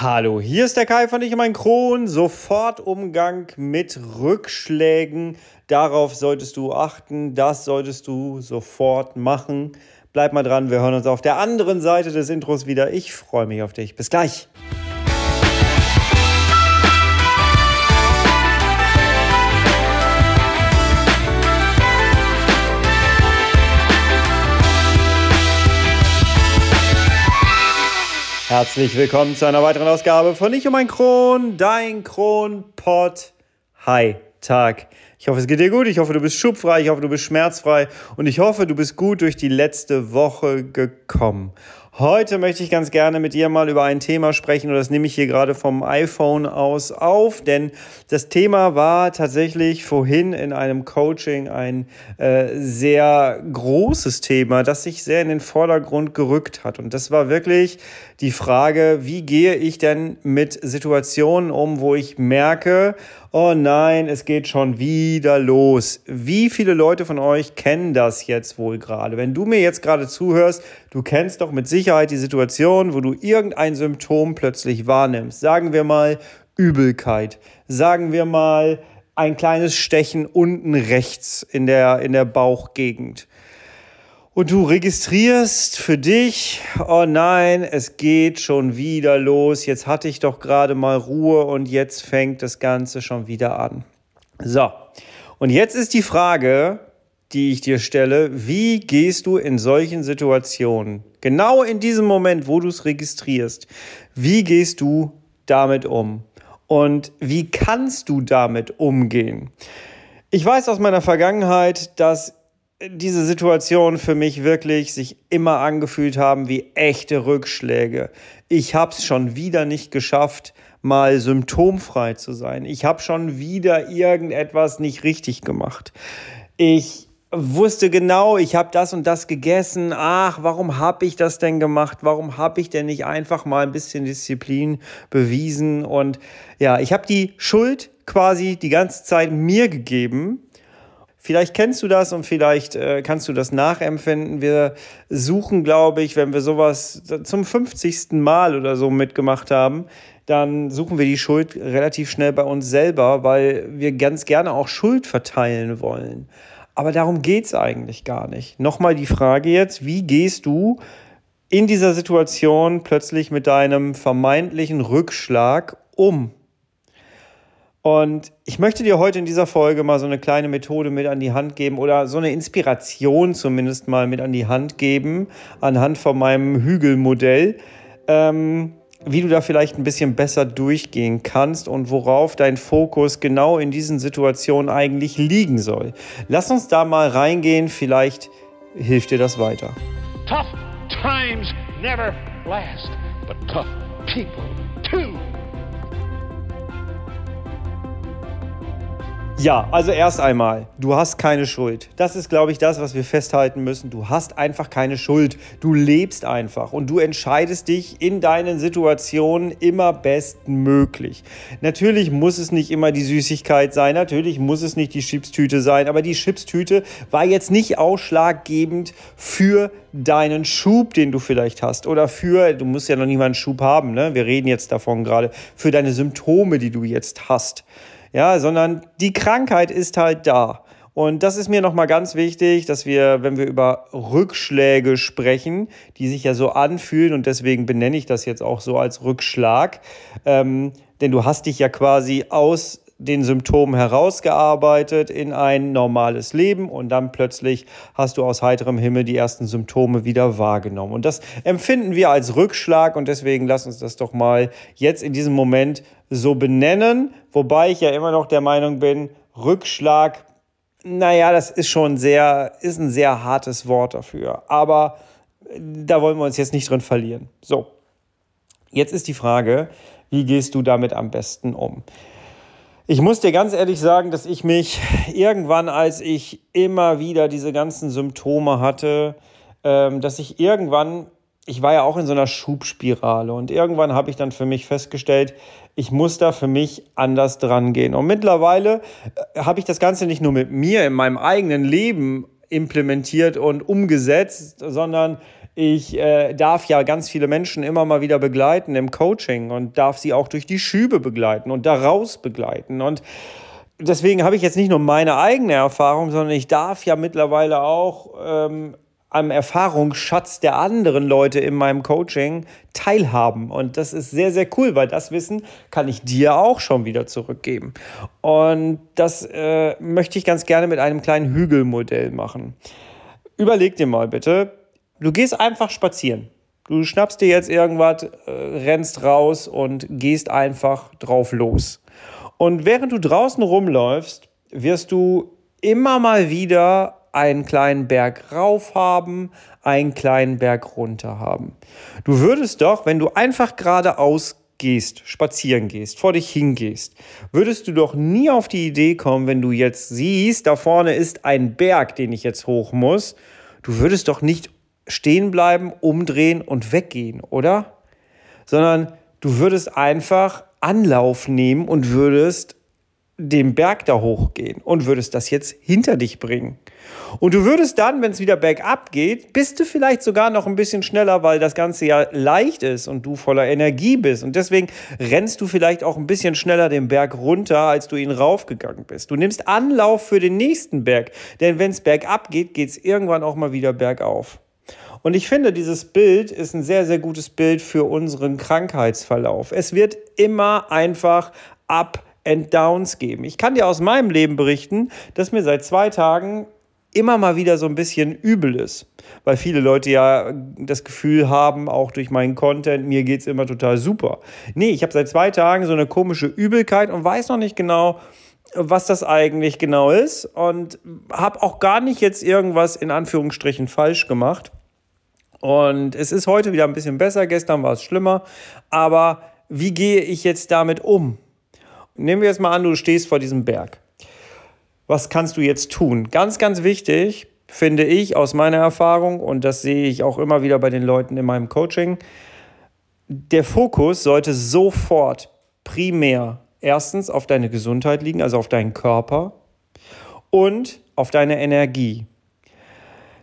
Hallo, hier ist der Kai von Ich mein Kron. Sofort Umgang mit Rückschlägen. Darauf solltest du achten. Das solltest du sofort machen. Bleib mal dran. Wir hören uns auf der anderen Seite des Intros wieder. Ich freue mich auf dich. Bis gleich. Herzlich willkommen zu einer weiteren Ausgabe von Ich und mein Kron, dein Kronpott. Hi, Tag. Ich hoffe, es geht dir gut. Ich hoffe, du bist schubfrei. Ich hoffe, du bist schmerzfrei. Und ich hoffe, du bist gut durch die letzte Woche gekommen. Heute möchte ich ganz gerne mit dir mal über ein Thema sprechen und das nehme ich hier gerade vom iPhone aus auf, denn das Thema war tatsächlich vorhin in einem Coaching ein äh, sehr großes Thema, das sich sehr in den Vordergrund gerückt hat. Und das war wirklich die Frage, wie gehe ich denn mit Situationen um, wo ich merke, oh nein, es geht schon wieder los. Wie viele Leute von euch kennen das jetzt wohl gerade? Wenn du mir jetzt gerade zuhörst, du kennst doch mit Sicherheit die Situation, wo du irgendein Symptom plötzlich wahrnimmst. Sagen wir mal Übelkeit. Sagen wir mal ein kleines Stechen unten rechts in der, in der Bauchgegend und du registrierst für dich, oh nein, es geht schon wieder los, jetzt hatte ich doch gerade mal Ruhe und jetzt fängt das Ganze schon wieder an. So, und jetzt ist die Frage, die ich dir stelle, wie gehst du in solchen Situationen, genau in diesem Moment, wo du es registrierst, wie gehst du damit um? Und wie kannst du damit umgehen? Ich weiß aus meiner Vergangenheit, dass diese Situation für mich wirklich sich immer angefühlt haben wie echte Rückschläge. Ich habe es schon wieder nicht geschafft, mal symptomfrei zu sein. Ich habe schon wieder irgendetwas nicht richtig gemacht. Ich wusste genau, ich habe das und das gegessen. Ach, warum habe ich das denn gemacht? Warum habe ich denn nicht einfach mal ein bisschen Disziplin bewiesen? Und ja, ich habe die Schuld quasi die ganze Zeit mir gegeben Vielleicht kennst du das und vielleicht äh, kannst du das nachempfinden. Wir suchen, glaube ich, wenn wir sowas zum 50. Mal oder so mitgemacht haben, dann suchen wir die Schuld relativ schnell bei uns selber, weil wir ganz gerne auch Schuld verteilen wollen. Aber darum geht es eigentlich gar nicht. Nochmal die Frage jetzt, wie gehst du in dieser Situation plötzlich mit deinem vermeintlichen Rückschlag um? Und ich möchte dir heute in dieser Folge mal so eine kleine Methode mit an die Hand geben oder so eine Inspiration zumindest mal mit an die Hand geben, anhand von meinem Hügelmodell, ähm, wie du da vielleicht ein bisschen besser durchgehen kannst und worauf dein Fokus genau in diesen Situationen eigentlich liegen soll. Lass uns da mal reingehen, vielleicht hilft dir das weiter. Tough times never last, but tough people Ja, also erst einmal, du hast keine Schuld. Das ist, glaube ich, das, was wir festhalten müssen. Du hast einfach keine Schuld. Du lebst einfach und du entscheidest dich in deinen Situationen immer bestmöglich. Natürlich muss es nicht immer die Süßigkeit sein, natürlich muss es nicht die Chipstüte sein, aber die Chipstüte war jetzt nicht ausschlaggebend für deinen Schub, den du vielleicht hast oder für, du musst ja noch nicht mal einen Schub haben, ne? wir reden jetzt davon gerade, für deine Symptome, die du jetzt hast ja, sondern die Krankheit ist halt da. Und das ist mir nochmal ganz wichtig, dass wir, wenn wir über Rückschläge sprechen, die sich ja so anfühlen, und deswegen benenne ich das jetzt auch so als Rückschlag, ähm, denn du hast dich ja quasi aus den Symptomen herausgearbeitet in ein normales Leben und dann plötzlich hast du aus heiterem Himmel die ersten Symptome wieder wahrgenommen. Und das empfinden wir als Rückschlag und deswegen lass uns das doch mal jetzt in diesem Moment so benennen, wobei ich ja immer noch der Meinung bin, Rückschlag, naja, das ist schon sehr, ist ein sehr hartes Wort dafür. Aber da wollen wir uns jetzt nicht drin verlieren. So, jetzt ist die Frage, wie gehst du damit am besten um? Ich muss dir ganz ehrlich sagen, dass ich mich irgendwann, als ich immer wieder diese ganzen Symptome hatte, ähm, dass ich irgendwann, ich war ja auch in so einer Schubspirale und irgendwann habe ich dann für mich festgestellt, ich muss da für mich anders dran gehen. Und mittlerweile äh, habe ich das Ganze nicht nur mit mir in meinem eigenen Leben implementiert und umgesetzt, sondern Ich äh, darf ja ganz viele Menschen immer mal wieder begleiten im Coaching und darf sie auch durch die Schübe begleiten und daraus begleiten. Und deswegen habe ich jetzt nicht nur meine eigene Erfahrung, sondern ich darf ja mittlerweile auch ähm, am Erfahrungsschatz der anderen Leute in meinem Coaching teilhaben. Und das ist sehr, sehr cool, weil das Wissen kann ich dir auch schon wieder zurückgeben. Und das äh, möchte ich ganz gerne mit einem kleinen Hügelmodell machen. Überleg dir mal bitte, du gehst einfach spazieren. Du schnappst dir jetzt irgendwas, äh, rennst raus und gehst einfach drauf los. Und während du draußen rumläufst, wirst du immer mal wieder einen kleinen Berg rauf haben, einen kleinen Berg runter haben. Du würdest doch, wenn du einfach geradeaus gehst, spazieren gehst, vor dich hingehst, würdest du doch nie auf die Idee kommen, wenn du jetzt siehst, da vorne ist ein Berg, den ich jetzt hoch muss, du würdest doch nicht stehen bleiben, umdrehen und weggehen, oder? Sondern du würdest einfach Anlauf nehmen und würdest den Berg da hochgehen und würdest das jetzt hinter dich bringen. Und du würdest dann, wenn es wieder bergab geht, bist du vielleicht sogar noch ein bisschen schneller, weil das Ganze ja leicht ist und du voller Energie bist. Und deswegen rennst du vielleicht auch ein bisschen schneller den Berg runter, als du ihn raufgegangen bist. Du nimmst Anlauf für den nächsten Berg, denn wenn es bergab geht, geht es irgendwann auch mal wieder bergauf. Und ich finde, dieses Bild ist ein sehr, sehr gutes Bild für unseren Krankheitsverlauf. Es wird immer einfach ab and Downs geben. Ich kann dir aus meinem Leben berichten, dass mir seit zwei Tagen immer mal wieder so ein bisschen übel ist. Weil viele Leute ja das Gefühl haben, auch durch meinen Content, mir geht es immer total super. Nee, ich habe seit zwei Tagen so eine komische Übelkeit und weiß noch nicht genau, was das eigentlich genau ist. Und habe auch gar nicht jetzt irgendwas in Anführungsstrichen falsch gemacht. Und es ist heute wieder ein bisschen besser, gestern war es schlimmer. Aber wie gehe ich jetzt damit um? Nehmen wir jetzt mal an, du stehst vor diesem Berg. Was kannst du jetzt tun? Ganz, ganz wichtig, finde ich aus meiner Erfahrung, und das sehe ich auch immer wieder bei den Leuten in meinem Coaching, der Fokus sollte sofort primär erstens auf deine Gesundheit liegen, also auf deinen Körper und auf deine Energie.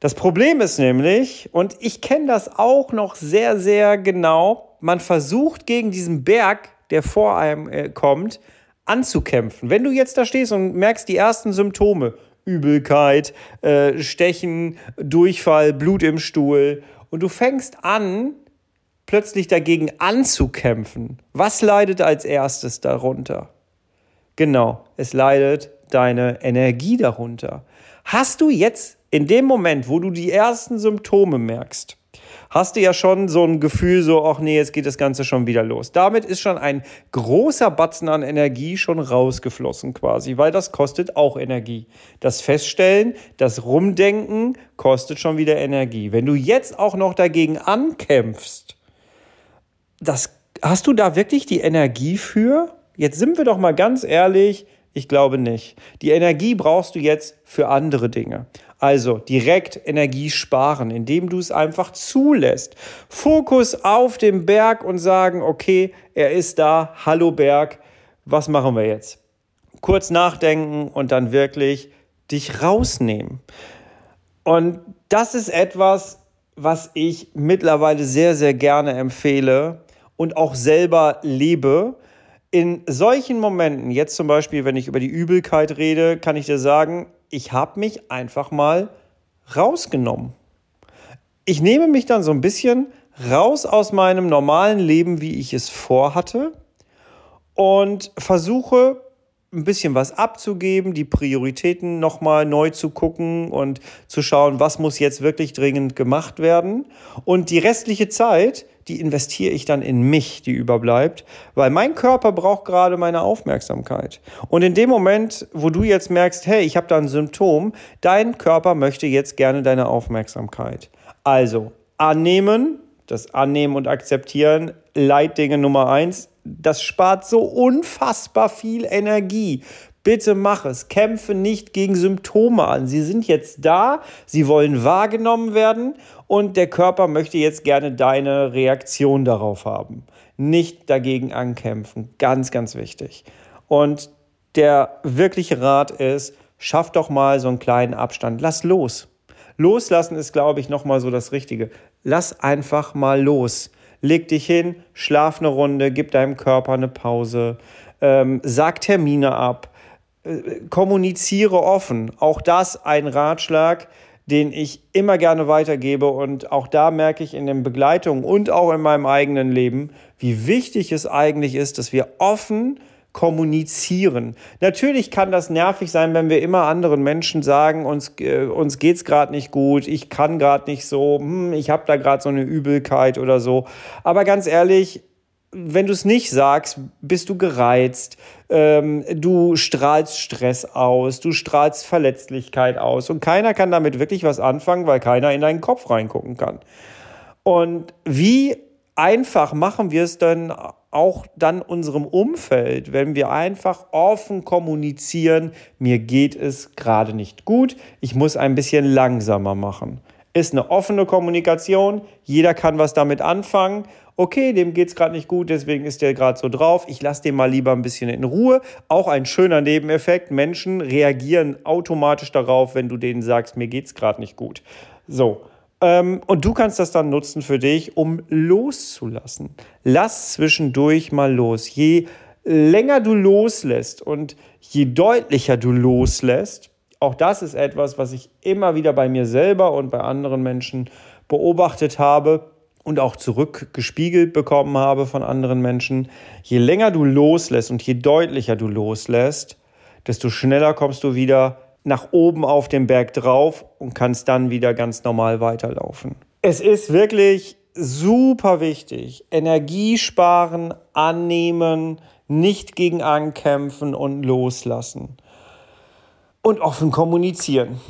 Das Problem ist nämlich, und ich kenne das auch noch sehr, sehr genau, man versucht gegen diesen Berg, der vor einem äh, kommt, anzukämpfen. Wenn du jetzt da stehst und merkst die ersten Symptome, Übelkeit, äh, Stechen, Durchfall, Blut im Stuhl, und du fängst an, plötzlich dagegen anzukämpfen, was leidet als erstes darunter? Genau, es leidet deine Energie darunter. Hast du jetzt in dem Moment, wo du die ersten Symptome merkst, hast du ja schon so ein Gefühl, so, ach nee, jetzt geht das Ganze schon wieder los. Damit ist schon ein großer Batzen an Energie schon rausgeflossen quasi, weil das kostet auch Energie. Das Feststellen, das Rumdenken kostet schon wieder Energie. Wenn du jetzt auch noch dagegen ankämpfst, das, hast du da wirklich die Energie für? Jetzt sind wir doch mal ganz ehrlich, ich glaube nicht. Die Energie brauchst du jetzt für andere Dinge. Also direkt Energie sparen, indem du es einfach zulässt. Fokus auf den Berg und sagen, okay, er ist da, hallo Berg, was machen wir jetzt? Kurz nachdenken und dann wirklich dich rausnehmen. Und das ist etwas, was ich mittlerweile sehr, sehr gerne empfehle und auch selber lebe. In solchen Momenten, jetzt zum Beispiel, wenn ich über die Übelkeit rede, kann ich dir sagen, ich habe mich einfach mal rausgenommen. Ich nehme mich dann so ein bisschen raus aus meinem normalen Leben, wie ich es vorhatte und versuche ein bisschen was abzugeben, die Prioritäten nochmal neu zu gucken und zu schauen, was muss jetzt wirklich dringend gemacht werden. Und die restliche Zeit, die investiere ich dann in mich, die überbleibt, weil mein Körper braucht gerade meine Aufmerksamkeit. Und in dem Moment, wo du jetzt merkst, hey, ich habe da ein Symptom, dein Körper möchte jetzt gerne deine Aufmerksamkeit. Also annehmen, das Annehmen und Akzeptieren, Leitdinge Nummer eins, das spart so unfassbar viel Energie. Bitte mach es. Kämpfe nicht gegen Symptome an. Sie sind jetzt da, sie wollen wahrgenommen werden und der Körper möchte jetzt gerne deine Reaktion darauf haben. Nicht dagegen ankämpfen. Ganz, ganz wichtig. Und der wirkliche Rat ist, schaff doch mal so einen kleinen Abstand. Lass los. Loslassen ist, glaube ich, nochmal so das Richtige. Lass einfach mal los. Leg dich hin, schlaf eine Runde, gib deinem Körper eine Pause, ähm, sag Termine ab, äh, kommuniziere offen. Auch das ein Ratschlag, den ich immer gerne weitergebe. Und auch da merke ich in den Begleitungen und auch in meinem eigenen Leben, wie wichtig es eigentlich ist, dass wir offen kommunizieren. Natürlich kann das nervig sein, wenn wir immer anderen Menschen sagen, uns, äh, uns geht es gerade nicht gut, ich kann gerade nicht so, hm, ich habe da gerade so eine Übelkeit oder so. Aber ganz ehrlich, wenn du es nicht sagst, bist du gereizt, ähm, du strahlst Stress aus, du strahlst Verletzlichkeit aus und keiner kann damit wirklich was anfangen, weil keiner in deinen Kopf reingucken kann. Und wie einfach machen wir es dann auch dann unserem Umfeld, wenn wir einfach offen kommunizieren, mir geht es gerade nicht gut, ich muss ein bisschen langsamer machen. Ist eine offene Kommunikation, jeder kann was damit anfangen. Okay, dem geht es gerade nicht gut, deswegen ist der gerade so drauf. Ich lasse den mal lieber ein bisschen in Ruhe. Auch ein schöner Nebeneffekt. Menschen reagieren automatisch darauf, wenn du denen sagst, mir geht es gerade nicht gut. So, und du kannst das dann nutzen für dich, um loszulassen. Lass zwischendurch mal los. Je länger du loslässt und je deutlicher du loslässt, auch das ist etwas, was ich immer wieder bei mir selber und bei anderen Menschen beobachtet habe und auch zurückgespiegelt bekommen habe von anderen Menschen. Je länger du loslässt und je deutlicher du loslässt, desto schneller kommst du wieder nach oben auf den Berg drauf und kannst dann wieder ganz normal weiterlaufen. Es ist wirklich super wichtig. Energie sparen, annehmen, nicht gegen ankämpfen und loslassen. Und offen kommunizieren.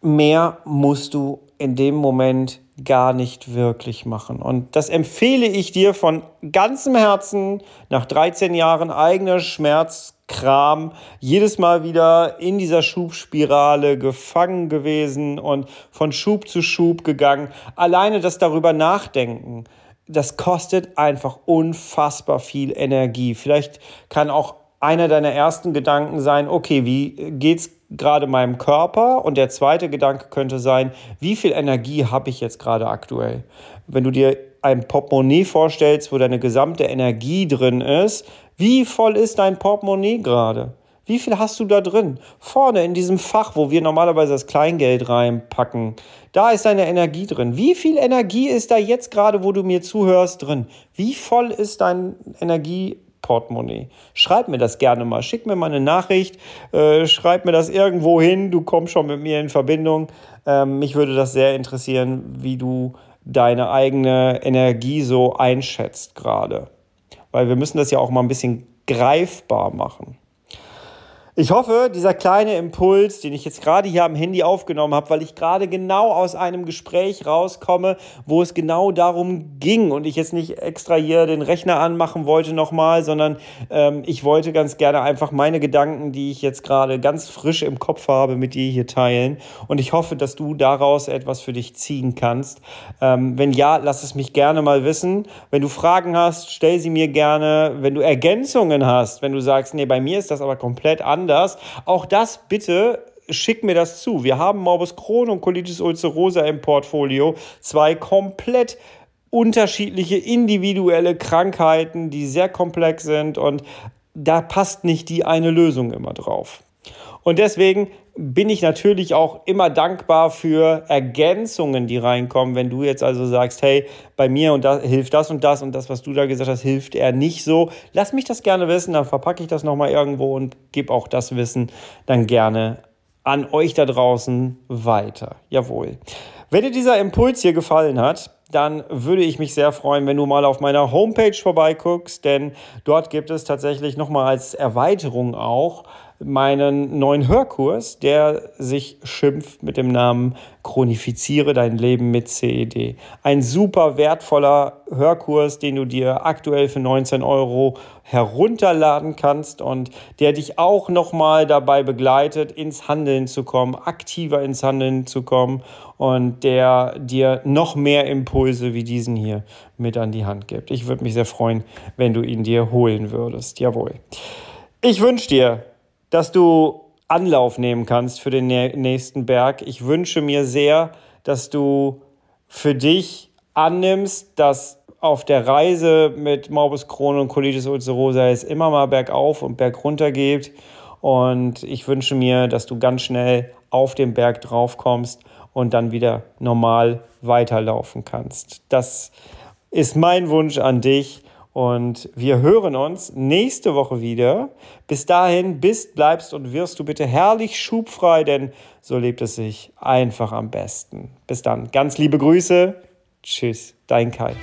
Mehr musst du in dem Moment gar nicht wirklich machen. Und das empfehle ich dir von ganzem Herzen nach 13 Jahren eigener Schmerzkram, jedes Mal wieder in dieser Schubspirale gefangen gewesen und von Schub zu Schub gegangen. Alleine das darüber nachdenken, das kostet einfach unfassbar viel Energie. Vielleicht kann auch einer deiner ersten Gedanken sein, okay, wie geht's gerade meinem Körper? Und der zweite Gedanke könnte sein, wie viel Energie habe ich jetzt gerade aktuell? Wenn du dir ein Portemonnaie vorstellst, wo deine gesamte Energie drin ist, wie voll ist dein Portemonnaie gerade? Wie viel hast du da drin? Vorne in diesem Fach, wo wir normalerweise das Kleingeld reinpacken, da ist deine Energie drin. Wie viel Energie ist da jetzt gerade, wo du mir zuhörst, drin? Wie voll ist dein Energie Portemonnaie. Schreib mir das gerne mal. Schick mir mal eine Nachricht. Äh, schreib mir das irgendwo hin. Du kommst schon mit mir in Verbindung. Ähm, mich würde das sehr interessieren, wie du deine eigene Energie so einschätzt gerade. Weil wir müssen das ja auch mal ein bisschen greifbar machen. Ich hoffe, dieser kleine Impuls, den ich jetzt gerade hier am Handy aufgenommen habe, weil ich gerade genau aus einem Gespräch rauskomme, wo es genau darum ging und ich jetzt nicht extra hier den Rechner anmachen wollte nochmal, sondern ähm, ich wollte ganz gerne einfach meine Gedanken, die ich jetzt gerade ganz frisch im Kopf habe, mit dir hier teilen. Und ich hoffe, dass du daraus etwas für dich ziehen kannst. Ähm, wenn ja, lass es mich gerne mal wissen. Wenn du Fragen hast, stell sie mir gerne. Wenn du Ergänzungen hast, wenn du sagst, nee, bei mir ist das aber komplett anders anders. Auch das bitte schick mir das zu. Wir haben Morbus Crohn und Colitis ulcerosa im Portfolio. Zwei komplett unterschiedliche individuelle Krankheiten, die sehr komplex sind und da passt nicht die eine Lösung immer drauf. Und deswegen bin ich natürlich auch immer dankbar für Ergänzungen, die reinkommen. Wenn du jetzt also sagst, hey, bei mir und da hilft das und das und das, was du da gesagt hast, hilft er nicht so. Lass mich das gerne wissen, dann verpacke ich das nochmal irgendwo und gebe auch das Wissen dann gerne an euch da draußen weiter. Jawohl. Wenn dir dieser Impuls hier gefallen hat, dann würde ich mich sehr freuen, wenn du mal auf meiner Homepage vorbeiguckst, denn dort gibt es tatsächlich nochmal als Erweiterung auch meinen neuen Hörkurs, der sich schimpft mit dem Namen Chronifiziere dein Leben mit CED. Ein super wertvoller Hörkurs, den du dir aktuell für 19 Euro herunterladen kannst und der dich auch nochmal dabei begleitet, ins Handeln zu kommen, aktiver ins Handeln zu kommen und der dir noch mehr Impulse wie diesen hier mit an die Hand gibt. Ich würde mich sehr freuen, wenn du ihn dir holen würdest. Jawohl. Ich wünsche dir dass du Anlauf nehmen kannst für den nächsten Berg. Ich wünsche mir sehr, dass du für dich annimmst, dass auf der Reise mit Morbus Crohn und Colitis ulcerosa es immer mal bergauf und bergunter geht. Und ich wünsche mir, dass du ganz schnell auf den Berg drauf kommst und dann wieder normal weiterlaufen kannst. Das ist mein Wunsch an dich. Und wir hören uns nächste Woche wieder. Bis dahin bist, bleibst und wirst du bitte herrlich schubfrei, denn so lebt es sich einfach am besten. Bis dann. Ganz liebe Grüße. Tschüss, dein Kai.